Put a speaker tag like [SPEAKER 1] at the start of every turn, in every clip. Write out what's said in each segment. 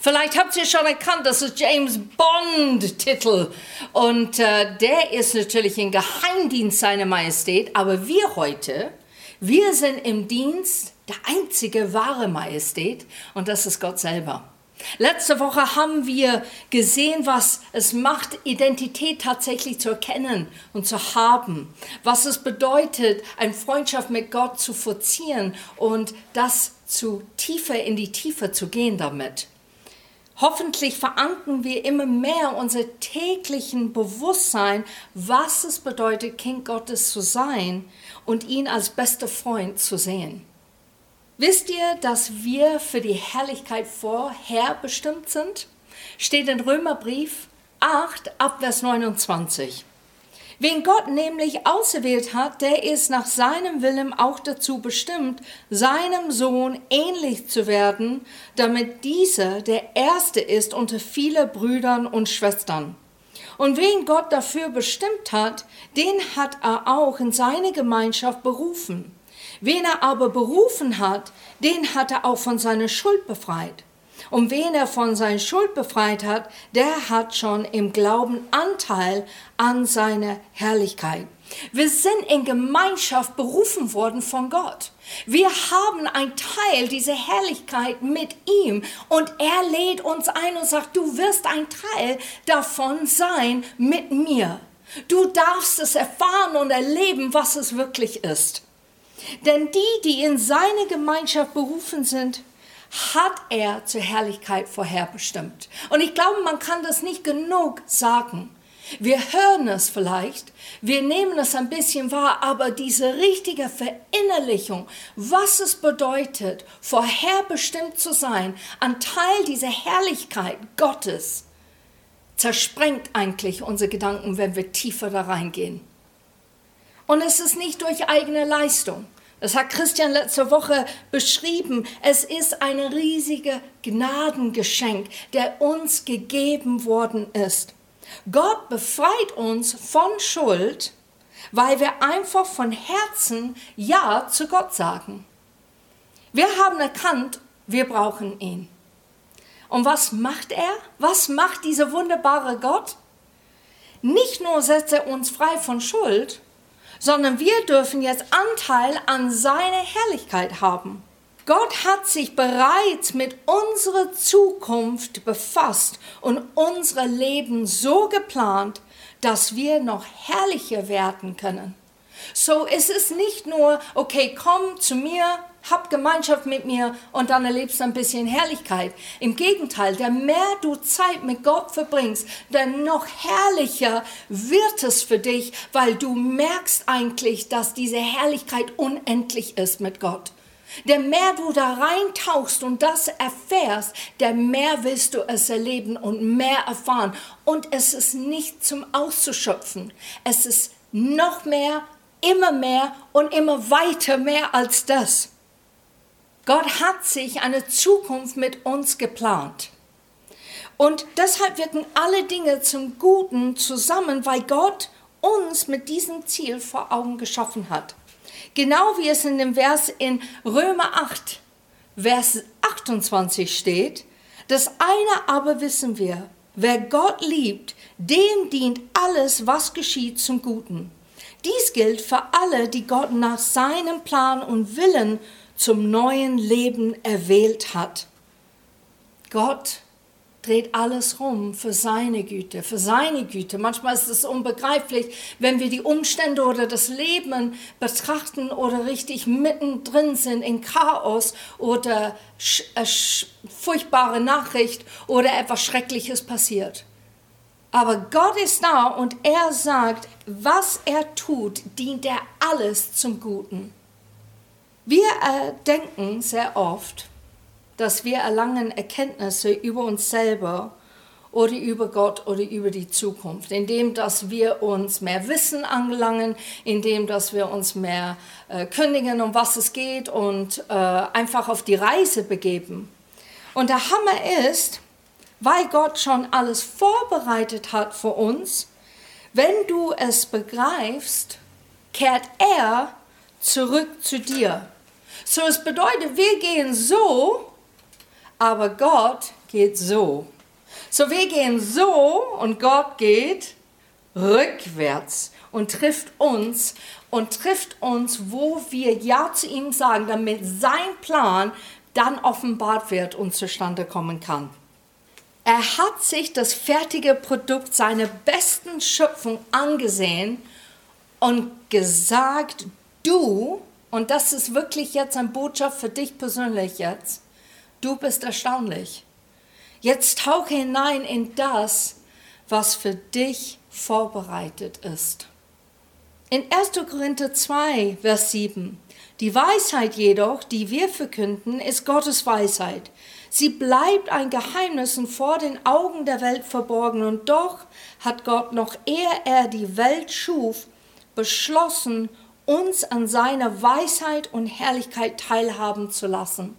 [SPEAKER 1] Vielleicht habt ihr schon erkannt, das ist James Bond Titel und äh, der ist natürlich im Geheimdienst seiner Majestät, aber wir heute, wir sind im Dienst der einzige wahre Majestät. Und das ist Gott selber. Letzte Woche haben wir gesehen, was es macht, Identität tatsächlich zu erkennen und zu haben. Was es bedeutet, eine Freundschaft mit Gott zu forcieren und das zu tiefer in die Tiefe zu gehen damit. Hoffentlich verankern wir immer mehr unser täglichen Bewusstsein, was es bedeutet, Kind Gottes zu sein und ihn als bester Freund zu sehen. Wisst ihr, dass wir für die Herrlichkeit vorherbestimmt sind? Steht in Römerbrief 8 ab Vers 29. Wen Gott nämlich auserwählt hat, der ist nach seinem Willen auch dazu bestimmt, seinem Sohn ähnlich zu werden, damit dieser der Erste ist unter viele Brüdern und Schwestern. Und wen Gott dafür bestimmt hat, den hat er auch in seine Gemeinschaft berufen. Wen er aber berufen hat, den hat er auch von seiner Schuld befreit. Und wen er von seiner Schuld befreit hat, der hat schon im Glauben Anteil an seiner Herrlichkeit. Wir sind in Gemeinschaft berufen worden von Gott. Wir haben ein Teil dieser Herrlichkeit mit ihm und er lädt uns ein und sagt, du wirst ein Teil davon sein mit mir. Du darfst es erfahren und erleben, was es wirklich ist. Denn die, die in seine Gemeinschaft berufen sind, hat er zur Herrlichkeit vorherbestimmt. Und ich glaube, man kann das nicht genug sagen. Wir hören es vielleicht, wir nehmen es ein bisschen wahr, aber diese richtige Verinnerlichung, was es bedeutet, vorherbestimmt zu sein, ein Teil dieser Herrlichkeit Gottes, zersprengt eigentlich unsere Gedanken, wenn wir tiefer da reingehen. Und es ist nicht durch eigene Leistung. Das hat Christian letzte Woche beschrieben. Es ist ein riesiges Gnadengeschenk, der uns gegeben worden ist. Gott befreit uns von Schuld, weil wir einfach von Herzen Ja zu Gott sagen. Wir haben erkannt, wir brauchen ihn. Und was macht er? Was macht dieser wunderbare Gott? Nicht nur setzt er uns frei von Schuld, sondern wir dürfen jetzt Anteil an seiner Herrlichkeit haben. Gott hat sich bereits mit unserer Zukunft befasst und unser Leben so geplant, dass wir noch herrlicher werden können. So ist es nicht nur, okay, komm zu mir, hab Gemeinschaft mit mir und dann erlebst du ein bisschen Herrlichkeit. Im Gegenteil, der mehr du Zeit mit Gott verbringst, der noch herrlicher wird es für dich, weil du merkst eigentlich, dass diese Herrlichkeit unendlich ist mit Gott. Der mehr du da reintauchst und das erfährst, der mehr willst du es erleben und mehr erfahren. Und es ist nicht zum Auszuschöpfen. Es ist noch mehr, immer mehr und immer weiter mehr als das. Gott hat sich eine Zukunft mit uns geplant. Und deshalb wirken alle Dinge zum Guten zusammen, weil Gott uns mit diesem Ziel vor Augen geschaffen hat. Genau wie es in dem Vers in Römer 8, Vers 28 steht, das eine aber wissen wir, wer Gott liebt, dem dient alles, was geschieht, zum Guten. Dies gilt für alle, die Gott nach seinem Plan und Willen zum neuen Leben erwählt hat. Gott dreht alles rum für seine Güte, für seine Güte. Manchmal ist es unbegreiflich, wenn wir die Umstände oder das Leben betrachten oder richtig mittendrin sind in Chaos oder äh, furchtbare Nachricht oder etwas Schreckliches passiert. Aber Gott ist da und er sagt, was er tut, dient er alles zum Guten. Wir äh, denken sehr oft, dass wir erlangen Erkenntnisse über uns selber oder über Gott oder über die Zukunft, indem dass wir uns mehr Wissen angelangen, indem dass wir uns mehr äh, kündigen, um was es geht und äh, einfach auf die Reise begeben. Und der Hammer ist, weil Gott schon alles vorbereitet hat für uns, wenn du es begreifst, kehrt er zurück zu dir. So es bedeutet, wir gehen so, aber Gott geht so. So wir gehen so und Gott geht rückwärts und trifft uns und trifft uns, wo wir Ja zu ihm sagen, damit sein Plan dann offenbart wird und zustande kommen kann. Er hat sich das fertige Produkt seiner besten Schöpfung angesehen und gesagt, du, und das ist wirklich jetzt eine Botschaft für dich persönlich jetzt, du bist erstaunlich. Jetzt tauche hinein in das, was für dich vorbereitet ist. In 1. Korinther 2, Vers 7. Die Weisheit jedoch, die wir verkünden, ist Gottes Weisheit. Sie bleibt ein Geheimnis und vor den Augen der Welt verborgen. Und doch hat Gott, noch ehe er die Welt schuf, beschlossen, uns an seiner Weisheit und Herrlichkeit teilhaben zu lassen.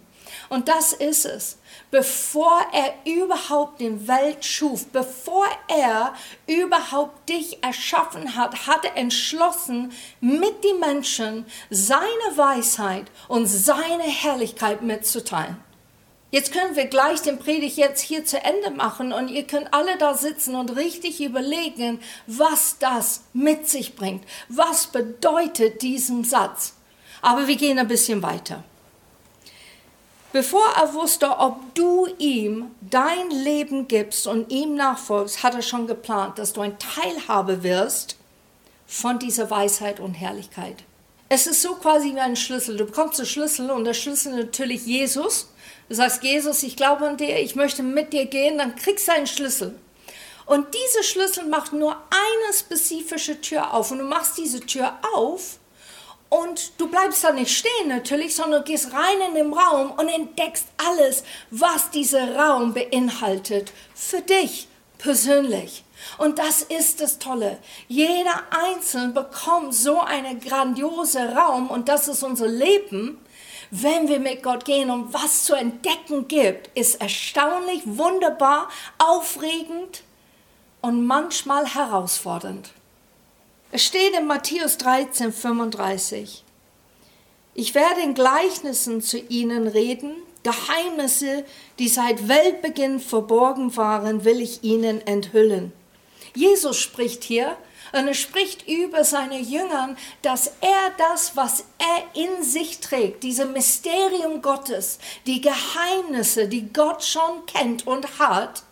[SPEAKER 1] Und das ist es. Bevor er überhaupt die Welt schuf, bevor er überhaupt dich erschaffen hat, hat er entschlossen, mit den Menschen seine Weisheit und seine Herrlichkeit mitzuteilen. Jetzt können wir gleich den Predigt jetzt hier zu Ende machen und ihr könnt alle da sitzen und richtig überlegen, was das mit sich bringt. Was bedeutet diesen Satz? Aber wir gehen ein bisschen weiter. Bevor er wusste, ob du ihm dein Leben gibst und ihm nachfolgst, hat er schon geplant, dass du ein Teilhabe wirst von dieser Weisheit und Herrlichkeit. Es ist so quasi wie ein Schlüssel. Du bekommst den Schlüssel und der Schlüssel natürlich Jesus. Du sagst, Jesus, ich glaube an dir, ich möchte mit dir gehen, dann kriegst du einen Schlüssel. Und dieser Schlüssel macht nur eine spezifische Tür auf. Und du machst diese Tür auf und du bleibst da nicht stehen natürlich, sondern du gehst rein in den Raum und entdeckst alles, was dieser Raum beinhaltet, für dich persönlich. Und das ist das Tolle. Jeder Einzelne bekommt so einen grandiosen Raum und das ist unser Leben. Wenn wir mit Gott gehen und was zu entdecken gibt, ist erstaunlich, wunderbar, aufregend und manchmal herausfordernd. Es steht in Matthäus 13, 35. Ich werde in Gleichnissen zu ihnen reden, Geheimnisse, die seit Weltbeginn verborgen waren, will ich ihnen enthüllen. Jesus spricht hier und er spricht über seine Jüngern, dass er das, was er in sich trägt, diese Mysterium Gottes, die Geheimnisse, die Gott schon kennt und hat,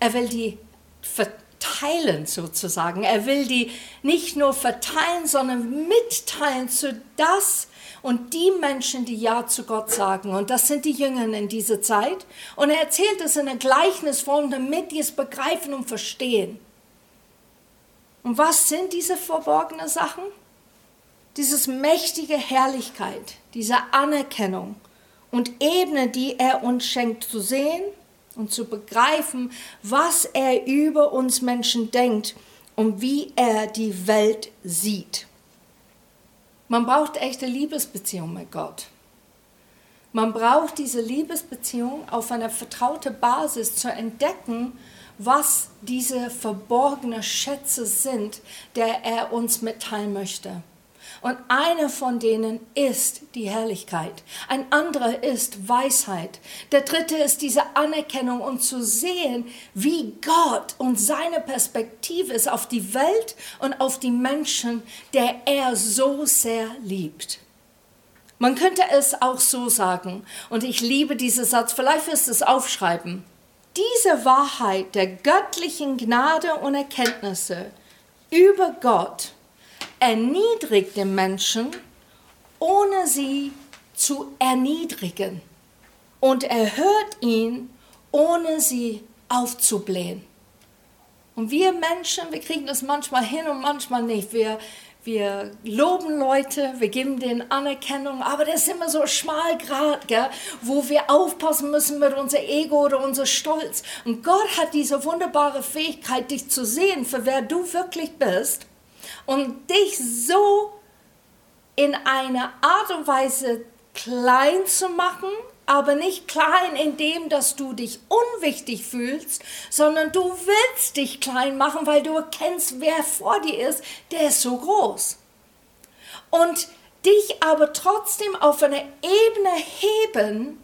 [SPEAKER 1] er will die verteidigen teilen sozusagen. Er will die nicht nur verteilen, sondern mitteilen zu das und die Menschen, die Ja zu Gott sagen. Und das sind die Jüngern in dieser Zeit. Und er erzählt es in einer Gleichnisform, damit die es begreifen und verstehen. Und was sind diese verborgenen Sachen? Dieses mächtige Herrlichkeit, diese Anerkennung und Ebene, die er uns schenkt zu sehen und zu begreifen, was er über uns Menschen denkt und wie er die Welt sieht. Man braucht echte Liebesbeziehung mit Gott. Man braucht diese Liebesbeziehung auf einer vertrauten Basis zu entdecken, was diese verborgenen Schätze sind, der er uns mitteilen möchte. Und einer von denen ist die Herrlichkeit. Ein anderer ist Weisheit. Der dritte ist diese Anerkennung und zu sehen, wie Gott und seine Perspektive ist auf die Welt und auf die Menschen, der er so sehr liebt. Man könnte es auch so sagen, und ich liebe diesen Satz, vielleicht wirst du es aufschreiben. Diese Wahrheit der göttlichen Gnade und Erkenntnisse über Gott erniedrigt den Menschen, ohne sie zu erniedrigen und erhört ihn, ohne sie aufzublähen. Und wir Menschen, wir kriegen das manchmal hin und manchmal nicht. Wir, wir loben Leute, wir geben denen Anerkennung, aber das ist immer so schmal Grad, gell, wo wir aufpassen müssen mit unser Ego oder unser Stolz. Und Gott hat diese wunderbare Fähigkeit, dich zu sehen, für wer du wirklich bist und dich so in einer Art und Weise klein zu machen, aber nicht klein in dem, dass du dich unwichtig fühlst, sondern du willst dich klein machen, weil du erkennst, wer vor dir ist, der ist so groß. und dich aber trotzdem auf eine Ebene heben,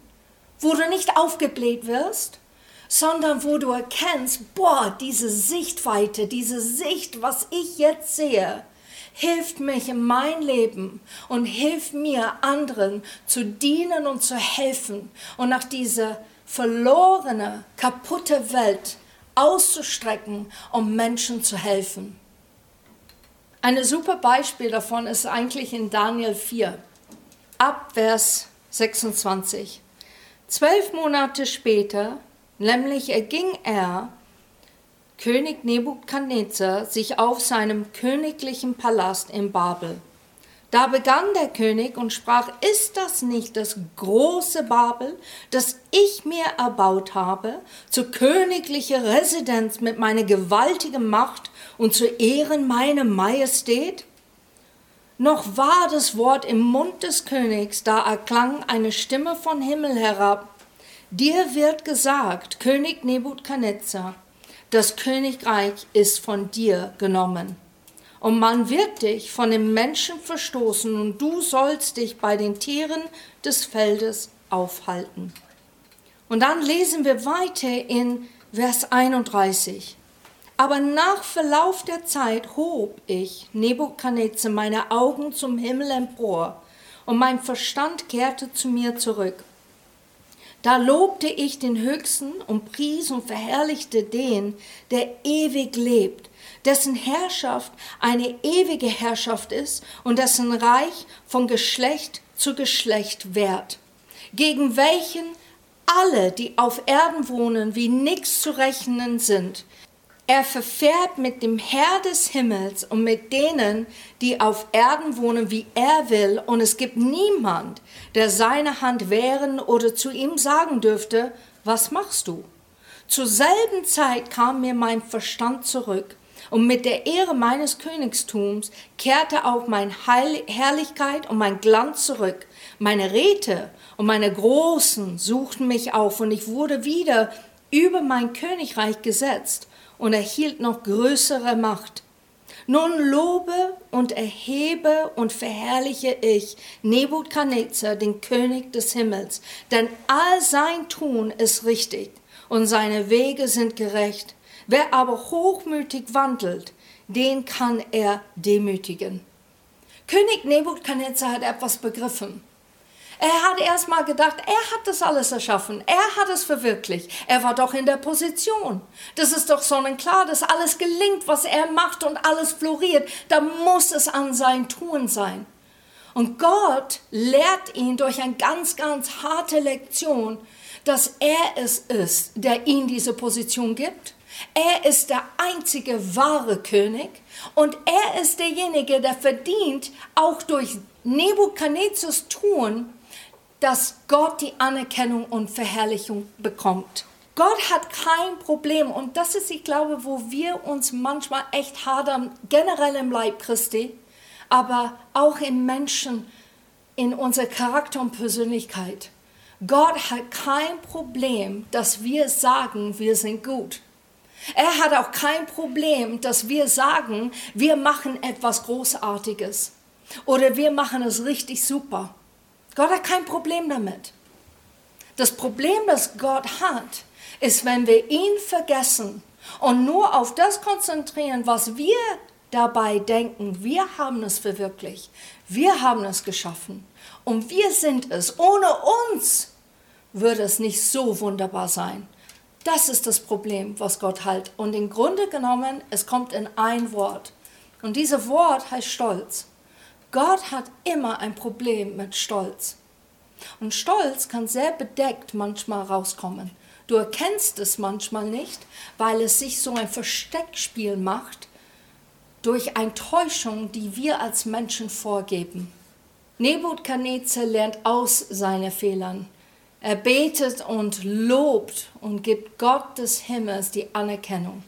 [SPEAKER 1] wo du nicht aufgebläht wirst, sondern wo du erkennst, boah, diese Sichtweite, diese Sicht, was ich jetzt sehe, hilft mich in mein Leben und hilft mir anderen zu dienen und zu helfen und nach dieser verlorene, kaputte Welt auszustrecken, um Menschen zu helfen. Ein super Beispiel davon ist eigentlich in Daniel 4, ab Vers 26. Zwölf Monate später, nämlich erging er, König Nebukadnezar, sich auf seinem königlichen Palast in Babel. Da begann der König und sprach, ist das nicht das große Babel, das ich mir erbaut habe, zur königlichen Residenz mit meiner gewaltigen Macht und zu Ehren meiner Majestät? Noch war das Wort im Mund des Königs, da erklang eine Stimme von Himmel herab. Dir wird gesagt, König Nebukadnezar, das Königreich ist von dir genommen und man wird dich von den Menschen verstoßen und du sollst dich bei den Tieren des Feldes aufhalten. Und dann lesen wir weiter in Vers 31. Aber nach Verlauf der Zeit hob ich, Nebukadnezar, meine Augen zum Himmel empor, und mein Verstand kehrte zu mir zurück. Da lobte ich den Höchsten und pries und verherrlichte den, der ewig lebt dessen Herrschaft eine ewige Herrschaft ist und dessen Reich von Geschlecht zu Geschlecht währt, gegen welchen alle, die auf Erden wohnen, wie nichts zu rechnen sind. Er verfährt mit dem Herr des Himmels und mit denen, die auf Erden wohnen, wie er will, und es gibt niemand, der seine Hand wehren oder zu ihm sagen dürfte, was machst du? Zur selben Zeit kam mir mein Verstand zurück und mit der Ehre meines Königstums kehrte auch meine Herrlichkeit und mein Glanz zurück. Meine Räte und meine Großen suchten mich auf und ich wurde wieder über mein Königreich gesetzt und erhielt noch größere Macht. Nun lobe und erhebe und verherrliche ich Nebukadnezar, den König des Himmels, denn all sein Tun ist richtig und seine Wege sind gerecht. Wer aber hochmütig wandelt, den kann er demütigen. König Nebukadnezar hat etwas begriffen. Er hat erst mal gedacht, er hat das alles erschaffen, er hat es verwirklicht, er war doch in der Position. Das ist doch sonnenklar, dass alles gelingt, was er macht und alles floriert. Da muss es an sein Tun sein. Und Gott lehrt ihn durch eine ganz, ganz harte Lektion, dass er es ist, der ihm diese Position gibt er ist der einzige wahre König und er ist derjenige, der verdient, auch durch Nebukadnezars Tun, dass Gott die Anerkennung und Verherrlichung bekommt. Gott hat kein Problem und das ist, ich glaube, wo wir uns manchmal echt hadern, generell im Leib Christi, aber auch im Menschen, in unserer Charakter und Persönlichkeit. Gott hat kein Problem, dass wir sagen, wir sind gut. Er hat auch kein Problem, dass wir sagen, wir machen etwas Großartiges oder wir machen es richtig super. Gott hat kein Problem damit. Das Problem, das Gott hat, ist, wenn wir ihn vergessen und nur auf das konzentrieren, was wir dabei denken, wir haben es verwirklicht, wir haben es geschaffen und wir sind es. Ohne uns würde es nicht so wunderbar sein. Das ist das Problem, was Gott hat. Und im Grunde genommen, es kommt in ein Wort. Und dieses Wort heißt Stolz. Gott hat immer ein Problem mit Stolz. Und Stolz kann sehr bedeckt manchmal rauskommen. Du erkennst es manchmal nicht, weil es sich so ein Versteckspiel macht durch eine Täuschung, die wir als Menschen vorgeben. Nebukadnezar lernt aus seinen Fehlern. Er betet und lobt und gibt Gott des Himmels die Anerkennung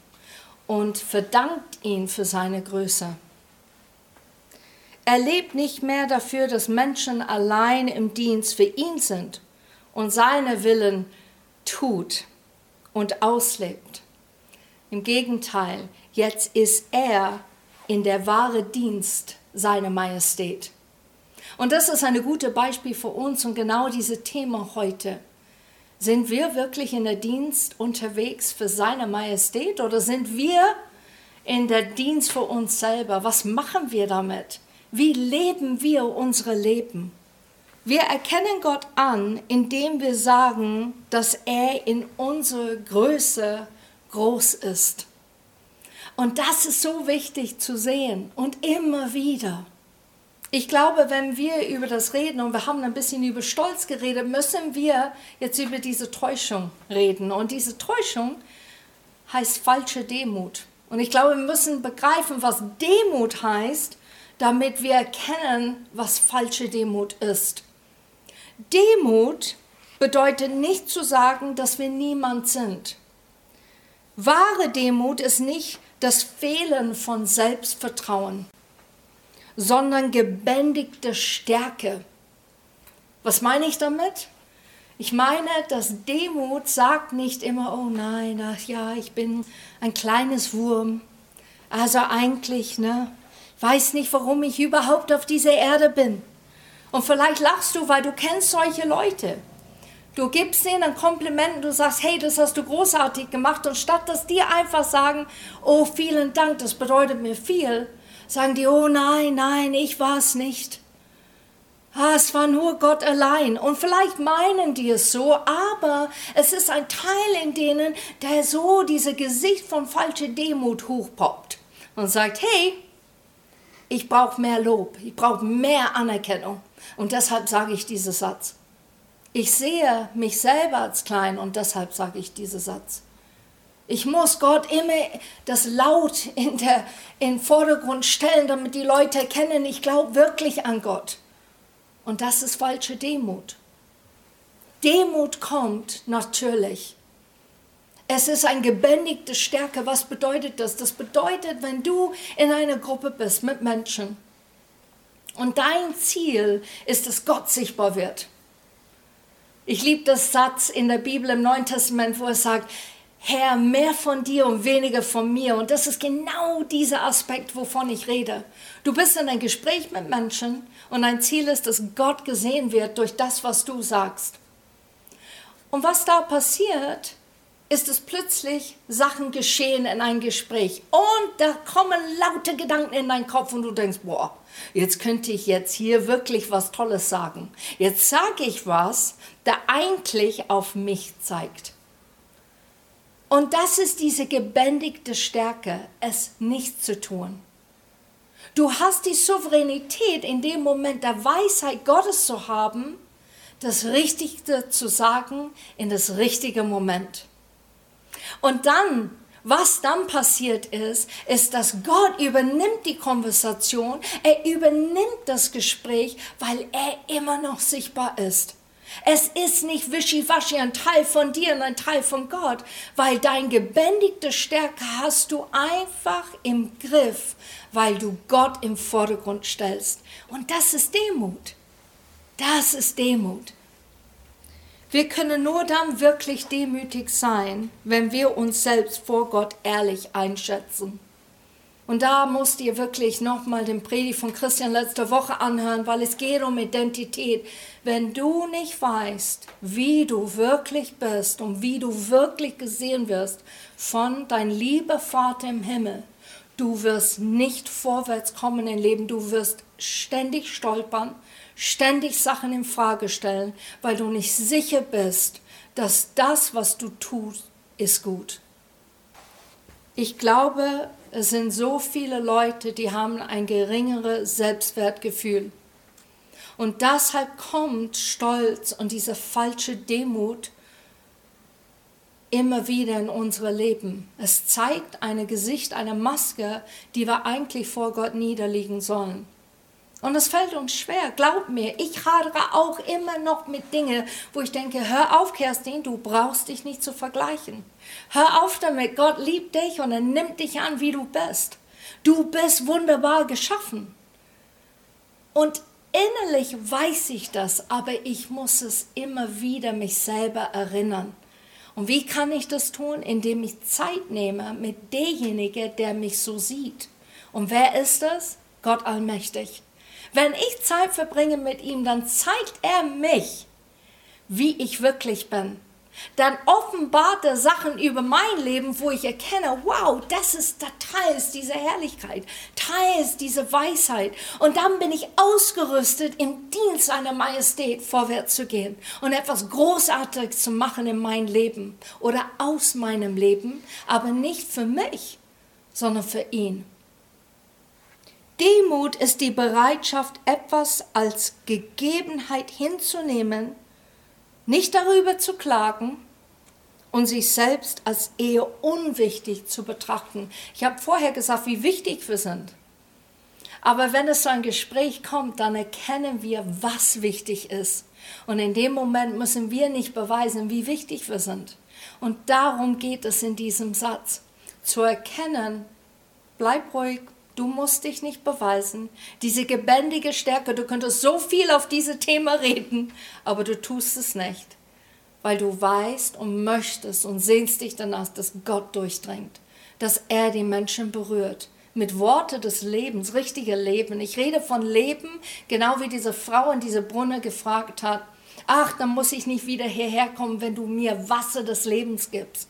[SPEAKER 1] und verdankt ihn für seine Größe. Er lebt nicht mehr dafür, dass Menschen allein im Dienst für ihn sind und seine Willen tut und auslebt. Im Gegenteil, jetzt ist er in der wahre Dienst seiner Majestät. Und das ist ein gutes Beispiel für uns und genau dieses Thema heute. Sind wir wirklich in der Dienst unterwegs für seine Majestät oder sind wir in der Dienst für uns selber? Was machen wir damit? Wie leben wir unsere Leben? Wir erkennen Gott an, indem wir sagen, dass er in unserer Größe groß ist. Und das ist so wichtig zu sehen und immer wieder. Ich glaube, wenn wir über das reden und wir haben ein bisschen über Stolz geredet, müssen wir jetzt über diese Täuschung reden. Und diese Täuschung heißt falsche Demut. Und ich glaube, wir müssen begreifen, was Demut heißt, damit wir erkennen, was falsche Demut ist. Demut bedeutet nicht zu sagen, dass wir niemand sind. Wahre Demut ist nicht das Fehlen von Selbstvertrauen, sondern gebändigte Stärke. Was meine ich damit? Ich meine, dass Demut sagt nicht immer, oh nein, ach ja, ich bin ein kleines Wurm. Also eigentlich, ne, weiß nicht, warum ich überhaupt auf dieser Erde bin. Und vielleicht lachst du, weil du kennst solche Leute. Du gibst ihnen ein Kompliment du sagst, hey, das hast du großartig gemacht. Und statt dass die einfach sagen, oh, vielen Dank, das bedeutet mir viel, sagen die, oh nein, nein, ich war es nicht. Ah, es war nur Gott allein. Und vielleicht meinen die es so, aber es ist ein Teil in denen, der so diese Gesicht von falscher Demut hochpoppt und sagt, hey, ich brauche mehr Lob, ich brauche mehr Anerkennung. Und deshalb sage ich diesen Satz. Ich sehe mich selber als klein und deshalb sage ich diesen Satz. Ich muss Gott immer das Laut in der, in den Vordergrund stellen, damit die Leute erkennen, ich glaube wirklich an Gott. Und das ist falsche Demut. Demut kommt natürlich. Es ist eine gebändigte Stärke. Was bedeutet das? Das bedeutet, wenn du in einer Gruppe bist mit Menschen und dein Ziel ist, dass Gott sichtbar wird. Ich liebe das Satz in der Bibel im Neuen Testament, wo es sagt, Herr, mehr von dir und weniger von mir. Und das ist genau dieser Aspekt, wovon ich rede. Du bist in ein Gespräch mit Menschen und dein Ziel ist, dass Gott gesehen wird durch das, was du sagst. Und was da passiert, ist es plötzlich Sachen geschehen in ein Gespräch und da kommen laute Gedanken in deinen Kopf und du denkst, boah, jetzt könnte ich jetzt hier wirklich was Tolles sagen. Jetzt sage ich was, der eigentlich auf mich zeigt. Und das ist diese gebändigte Stärke, es nicht zu tun. Du hast die Souveränität in dem Moment der Weisheit Gottes zu haben, das Richtige zu sagen in das richtige Moment. Und dann, was dann passiert ist, ist, dass Gott übernimmt die Konversation, er übernimmt das Gespräch, weil er immer noch sichtbar ist. Es ist nicht wischiwaschi ein Teil von dir und ein Teil von Gott, weil dein gebändigte Stärke hast du einfach im Griff, weil du Gott im Vordergrund stellst. Und das ist Demut. Das ist Demut. Wir können nur dann wirklich demütig sein, wenn wir uns selbst vor Gott ehrlich einschätzen. Und da musst ihr wirklich nochmal den Predigt von Christian letzte Woche anhören, weil es geht um Identität. Wenn du nicht weißt, wie du wirklich bist und wie du wirklich gesehen wirst von dein lieber Vater im Himmel, du wirst nicht vorwärts kommen im Leben, du wirst ständig stolpern, ständig Sachen in Frage stellen, weil du nicht sicher bist, dass das, was du tust, ist gut. Ich glaube, es sind so viele Leute, die haben ein geringeres Selbstwertgefühl. Und deshalb kommt Stolz und diese falsche Demut immer wieder in unsere Leben. Es zeigt ein Gesicht, eine Maske, die wir eigentlich vor Gott niederlegen sollen. Und es fällt uns schwer, glaub mir. Ich hadere auch immer noch mit Dingen, wo ich denke, hör auf, Kerstin, du brauchst dich nicht zu vergleichen. Hör auf damit, Gott liebt dich und er nimmt dich an, wie du bist. Du bist wunderbar geschaffen. Und innerlich weiß ich das, aber ich muss es immer wieder mich selber erinnern. Und wie kann ich das tun? Indem ich Zeit nehme mit derjenige, der mich so sieht. Und wer ist das? Gott allmächtig. Wenn ich Zeit verbringe mit ihm, dann zeigt er mich, wie ich wirklich bin dann offenbart er Sachen über mein Leben, wo ich erkenne, wow, das ist da teils diese Herrlichkeit, teils diese Weisheit. Und dann bin ich ausgerüstet, im Dienst seiner Majestät vorwärts zu gehen und etwas Großartiges zu machen in meinem Leben oder aus meinem Leben, aber nicht für mich, sondern für ihn. Demut ist die Bereitschaft, etwas als Gegebenheit hinzunehmen, nicht darüber zu klagen und sich selbst als eher unwichtig zu betrachten. Ich habe vorher gesagt, wie wichtig wir sind. Aber wenn es zu einem Gespräch kommt, dann erkennen wir, was wichtig ist. Und in dem Moment müssen wir nicht beweisen, wie wichtig wir sind. Und darum geht es in diesem Satz. Zu erkennen, bleib ruhig, Du musst dich nicht beweisen. Diese lebendige Stärke, du könntest so viel auf diese Thema reden, aber du tust es nicht, weil du weißt und möchtest und sehnst dich danach, dass Gott durchdringt, dass er die Menschen berührt mit Worte des Lebens, richtige Leben. Ich rede von Leben, genau wie diese Frau in diese Brunne gefragt hat. Ach, dann muss ich nicht wieder hierher kommen, wenn du mir Wasser des Lebens gibst.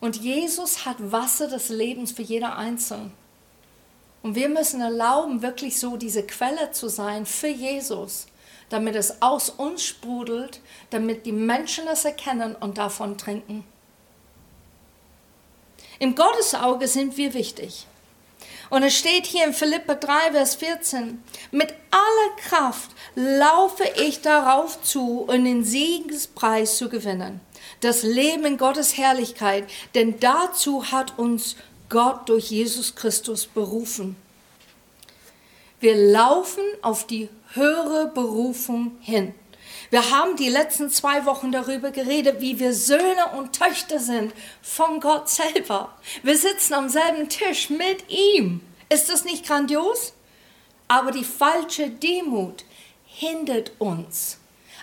[SPEAKER 1] Und Jesus hat Wasser des Lebens für jeder Einzelne. Und wir müssen erlauben, wirklich so diese Quelle zu sein für Jesus, damit es aus uns sprudelt, damit die Menschen es erkennen und davon trinken. Im Gottesauge sind wir wichtig. Und es steht hier in Philippa 3, Vers 14, mit aller Kraft laufe ich darauf zu, um den Siegenspreis zu gewinnen. Das Leben in Gottes Herrlichkeit, denn dazu hat uns Gott durch Jesus Christus berufen. Wir laufen auf die höhere Berufung hin. Wir haben die letzten zwei Wochen darüber geredet, wie wir Söhne und Töchter sind von Gott selber. Wir sitzen am selben Tisch mit ihm. Ist das nicht grandios? Aber die falsche Demut hindert uns,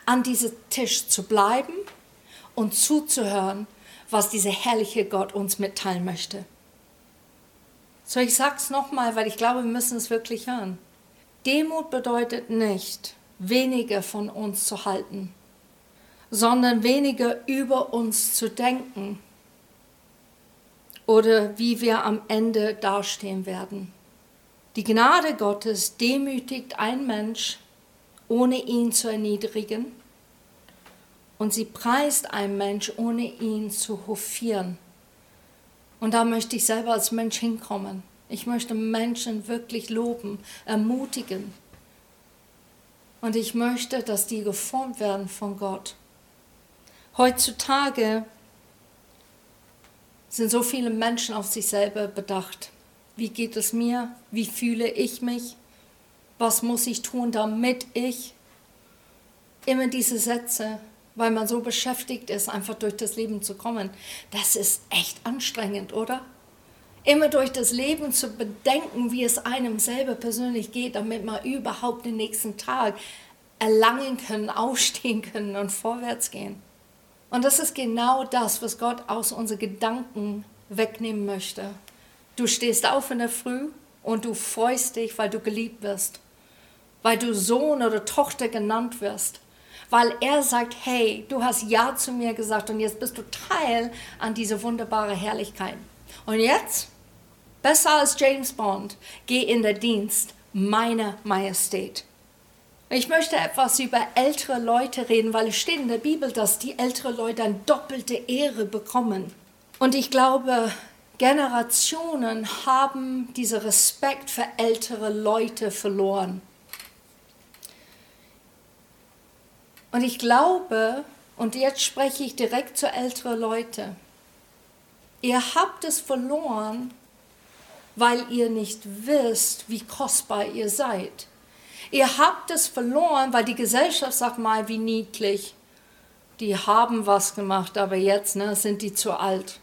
[SPEAKER 1] an diesem Tisch zu bleiben und zuzuhören, was dieser herrliche Gott uns mitteilen möchte. So, ich sag's nochmal, weil ich glaube, wir müssen es wirklich hören. Demut bedeutet nicht, weniger von uns zu halten, sondern weniger über uns zu denken oder wie wir am Ende dastehen werden. Die Gnade Gottes demütigt ein Mensch, ohne ihn zu erniedrigen, und sie preist einen Mensch, ohne ihn zu hofieren. Und da möchte ich selber als Mensch hinkommen. Ich möchte Menschen wirklich loben, ermutigen. Und ich möchte, dass die geformt werden von Gott. Heutzutage sind so viele Menschen auf sich selber bedacht. Wie geht es mir? Wie fühle ich mich? Was muss ich tun, damit ich? Immer diese Sätze, weil man so beschäftigt ist, einfach durch das Leben zu kommen. Das ist echt anstrengend, oder? Immer durch das Leben zu bedenken, wie es einem selber persönlich geht, damit man überhaupt den nächsten Tag erlangen können, aufstehen können und vorwärts gehen. Und das ist genau das, was Gott aus unseren Gedanken wegnehmen möchte. Du stehst auf in der Früh und du freust dich, weil du geliebt wirst, weil du Sohn oder Tochter genannt wirst, weil er sagt, hey, du hast Ja zu mir gesagt und jetzt bist du Teil an dieser wunderbaren Herrlichkeit. Und jetzt, besser als James Bond, geh in den Dienst meiner Majestät. Ich möchte etwas über ältere Leute reden, weil es steht in der Bibel, dass die ältere Leute eine doppelte Ehre bekommen. Und ich glaube, Generationen haben diesen Respekt für ältere Leute verloren. Und ich glaube, und jetzt spreche ich direkt zu älteren Leuten, ihr habt es verloren, weil ihr nicht wisst, wie kostbar ihr seid. Ihr habt es verloren, weil die Gesellschaft sagt mal, wie niedlich. Die haben was gemacht, aber jetzt ne, sind die zu alt.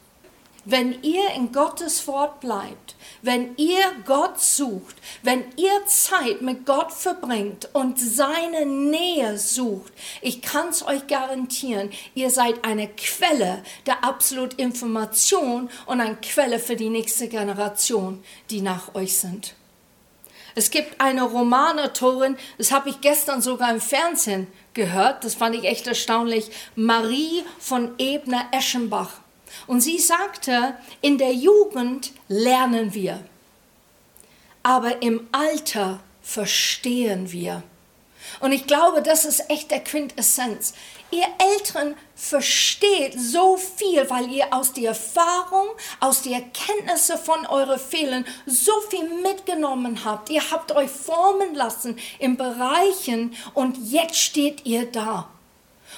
[SPEAKER 1] Wenn ihr in Gottes Wort bleibt, wenn ihr Gott sucht, wenn ihr Zeit mit Gott verbringt und seine Nähe sucht, ich kann es euch garantieren, ihr seid eine Quelle der absolut Information und eine Quelle für die nächste Generation, die nach euch sind. Es gibt eine Romanautorin, das habe ich gestern sogar im Fernsehen gehört, das fand ich echt erstaunlich, Marie von Ebner-Eschenbach. Und sie sagte, in der Jugend lernen wir, aber im Alter verstehen wir. Und ich glaube, das ist echt der Quintessenz. Ihr Älteren versteht so viel, weil ihr aus der Erfahrung, aus der Erkenntnisse von euren Fehlern so viel mitgenommen habt. Ihr habt euch formen lassen in Bereichen und jetzt steht ihr da.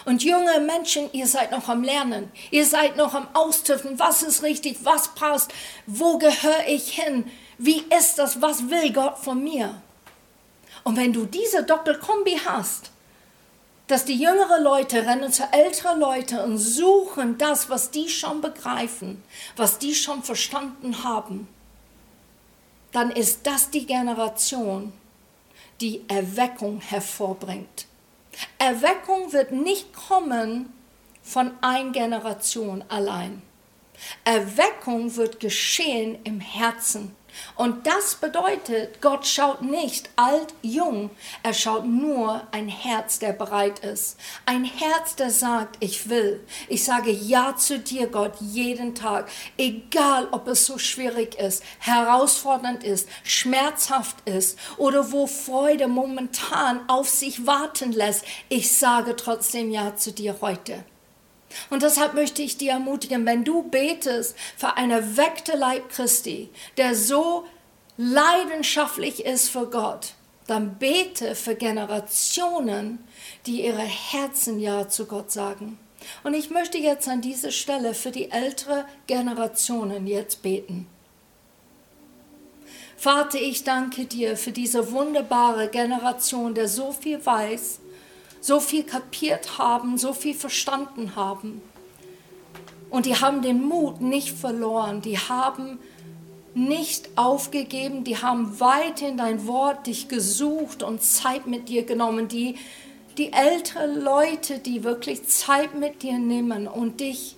[SPEAKER 1] Und junge Menschen, ihr seid noch am Lernen. Ihr seid noch am Austüften. Was ist richtig? Was passt? Wo gehöre ich hin? Wie ist das? Was will Gott von mir? Und wenn du diese Doppelkombi hast, dass die jüngeren Leute rennen zu älteren Leuten und suchen das, was die schon begreifen, was die schon verstanden haben, dann ist das die Generation, die Erweckung hervorbringt. Erweckung wird nicht kommen von einer Generation allein. Erweckung wird geschehen im Herzen und das bedeutet, Gott schaut nicht alt, jung, er schaut nur ein Herz, der bereit ist. Ein Herz, der sagt, ich will. Ich sage Ja zu dir, Gott, jeden Tag. Egal, ob es so schwierig ist, herausfordernd ist, schmerzhaft ist oder wo Freude momentan auf sich warten lässt. Ich sage trotzdem Ja zu dir heute. Und deshalb möchte ich dir ermutigen, wenn du betest für einen erweckten Leib Christi, der so leidenschaftlich ist für Gott, dann bete für Generationen, die ihre Herzen Ja zu Gott sagen. Und ich möchte jetzt an dieser Stelle für die ältere Generationen jetzt beten. Vater, ich danke dir für diese wunderbare Generation, der so viel weiß, so viel kapiert haben, so viel verstanden haben. Und die haben den Mut nicht verloren, die haben nicht aufgegeben, die haben weiterhin dein Wort dich gesucht und Zeit mit dir genommen. Die, die älteren Leute, die wirklich Zeit mit dir nehmen und dich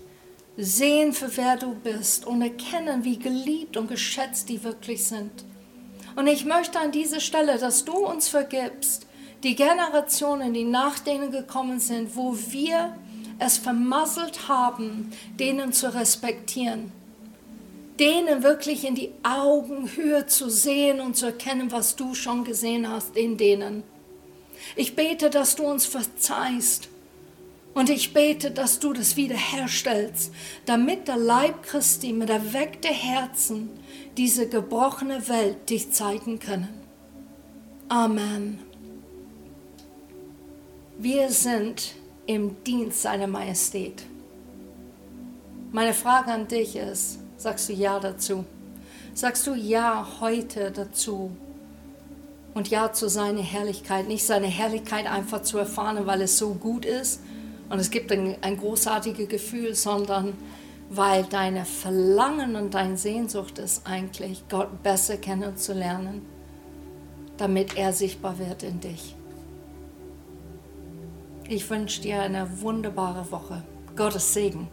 [SPEAKER 1] sehen, für wer du bist und erkennen, wie geliebt und geschätzt die wirklich sind. Und ich möchte an dieser Stelle, dass du uns vergibst, die Generationen, die nach denen gekommen sind, wo wir es vermasselt haben, denen zu respektieren, denen wirklich in die Augenhöhe zu sehen und zu erkennen, was du schon gesehen hast in denen. Ich bete, dass du uns verzeihst und ich bete, dass du das wiederherstellst, damit der Leib Christi mit erweckten Herzen diese gebrochene Welt dich zeigen können. Amen. Wir sind im Dienst seiner Majestät. Meine Frage an dich ist, sagst du Ja dazu? Sagst du Ja heute dazu? Und Ja zu seiner Herrlichkeit, nicht seine Herrlichkeit einfach zu erfahren, weil es so gut ist und es gibt ein, ein großartiges Gefühl, sondern weil deine Verlangen und deine Sehnsucht ist eigentlich, Gott besser kennenzulernen, damit er sichtbar wird in dich. Ich wünsche dir eine wunderbare Woche. Gottes Segen.